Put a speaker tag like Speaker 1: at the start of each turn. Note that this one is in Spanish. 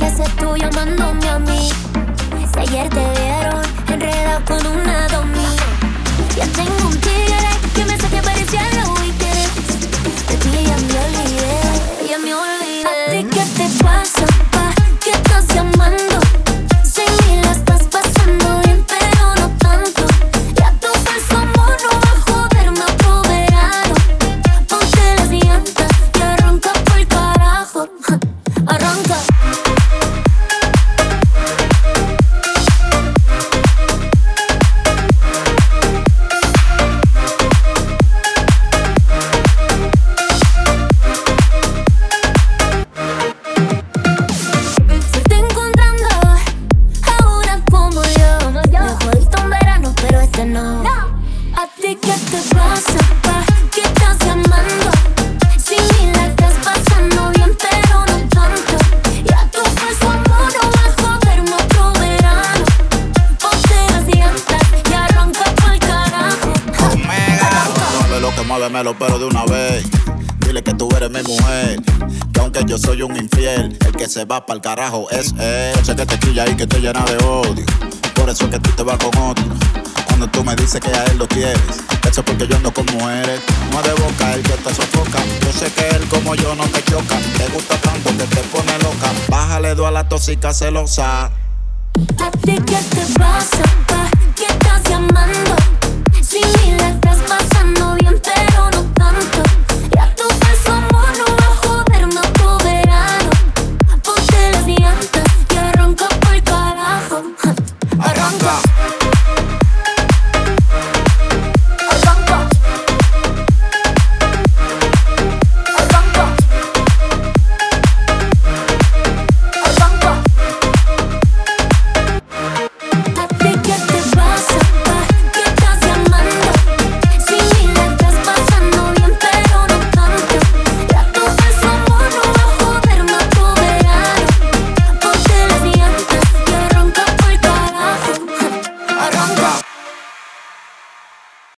Speaker 1: ¿Qué haces tú llamándome a mí? Si ayer no. ¿A ti qué te pasa, pa? ¿Qué estás llamando? Si ni la estás pasando bien, pero no tanto. Ya tu falso amor no va a joderme otro verano. Ponte las llantas y arranca pa'l carajo.
Speaker 2: Omega. Mueve lo que muévemelo, pero de una vez. Dile que tú eres mi mujer. Que aunque yo soy un infiel, el que se va pa'l carajo es él. Sé que te chilla y que te llena de odio. Por eso es que tú te vas con otro. Cuando tú me dices que a él lo quieres, eso es porque yo ando con mujeres. No de boca, el que te sofoca. Yo sé que él como yo no te choca. Te gusta tanto que te pone loca. Bájale dos a la tóxica celosa.
Speaker 1: ¿A ti qué te pasa,